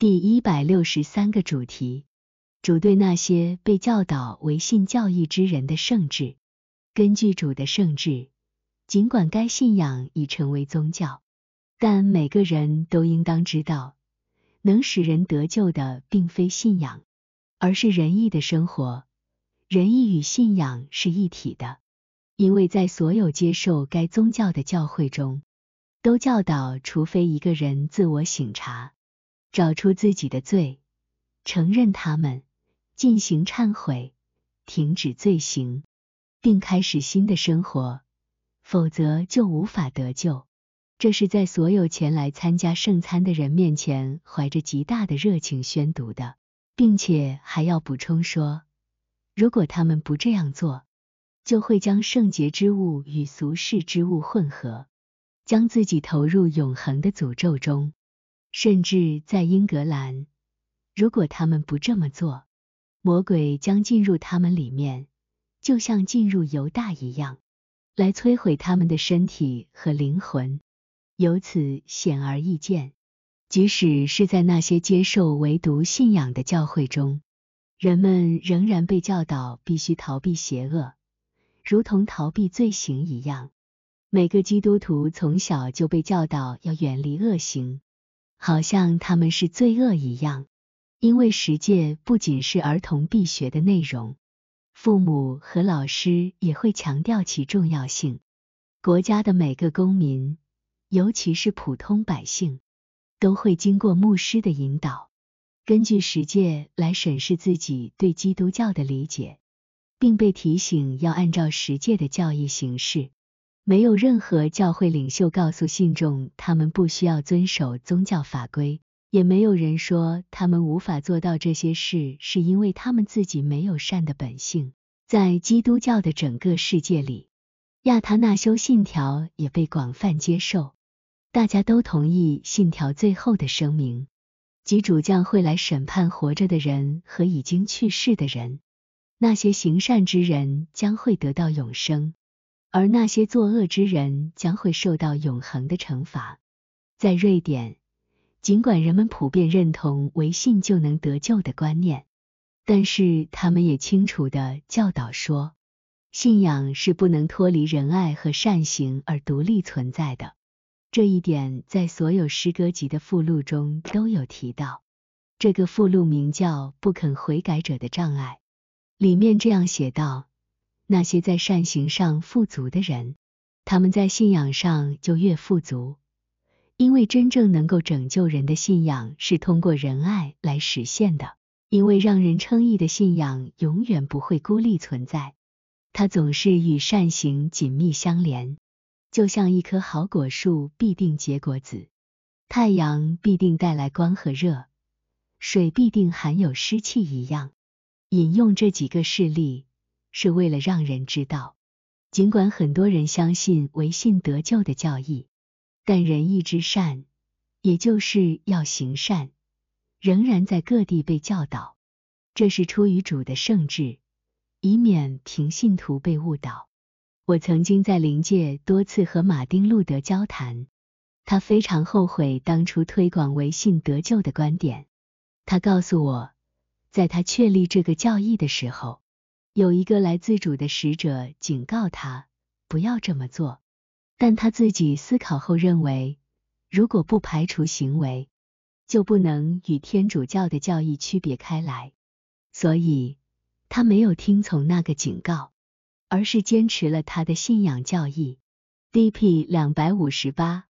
第一百六十三个主题：主对那些被教导为信教义之人的圣旨。根据主的圣旨，尽管该信仰已成为宗教，但每个人都应当知道，能使人得救的并非信仰，而是仁义的生活。仁义与信仰是一体的，因为在所有接受该宗教的教会中，都教导，除非一个人自我省察，找出自己的罪，承认他们，进行忏悔，停止罪行。并开始新的生活，否则就无法得救。这是在所有前来参加圣餐的人面前怀着极大的热情宣读的，并且还要补充说，如果他们不这样做，就会将圣洁之物与俗世之物混合，将自己投入永恒的诅咒中。甚至在英格兰，如果他们不这么做，魔鬼将进入他们里面。就像进入犹大一样，来摧毁他们的身体和灵魂。由此显而易见，即使是在那些接受唯独信仰的教会中，人们仍然被教导必须逃避邪恶，如同逃避罪行一样。每个基督徒从小就被教导要远离恶行，好像他们是罪恶一样。因为十诫不仅是儿童必学的内容。父母和老师也会强调其重要性。国家的每个公民，尤其是普通百姓，都会经过牧师的引导，根据实践来审视自己对基督教的理解，并被提醒要按照实践的教义行事。没有任何教会领袖告诉信众他们不需要遵守宗教法规。也没有人说他们无法做到这些事，是因为他们自己没有善的本性。在基督教的整个世界里，亚他那修信条也被广泛接受。大家都同意信条最后的声明，即主将会来审判活着的人和已经去世的人。那些行善之人将会得到永生，而那些作恶之人将会受到永恒的惩罚。在瑞典。尽管人们普遍认同唯信就能得救的观念，但是他们也清楚的教导说，信仰是不能脱离仁爱和善行而独立存在的。这一点在所有诗歌集的附录中都有提到。这个附录名叫《不肯悔改者的障碍》，里面这样写道：那些在善行上富足的人，他们在信仰上就越富足。因为真正能够拯救人的信仰是通过仁爱来实现的。因为让人称义的信仰永远不会孤立存在，它总是与善行紧密相连，就像一棵好果树必定结果子，太阳必定带来光和热，水必定含有湿气一样。引用这几个事例是为了让人知道，尽管很多人相信唯信得救的教义。但仁义之善，也就是要行善，仍然在各地被教导。这是出于主的圣旨，以免凭信徒被误导。我曾经在灵界多次和马丁路德交谈，他非常后悔当初推广唯信得救的观点。他告诉我，在他确立这个教义的时候，有一个来自主的使者警告他不要这么做。但他自己思考后认为，如果不排除行为，就不能与天主教的教义区别开来，所以他没有听从那个警告，而是坚持了他的信仰教义。D.P. 两百五十八。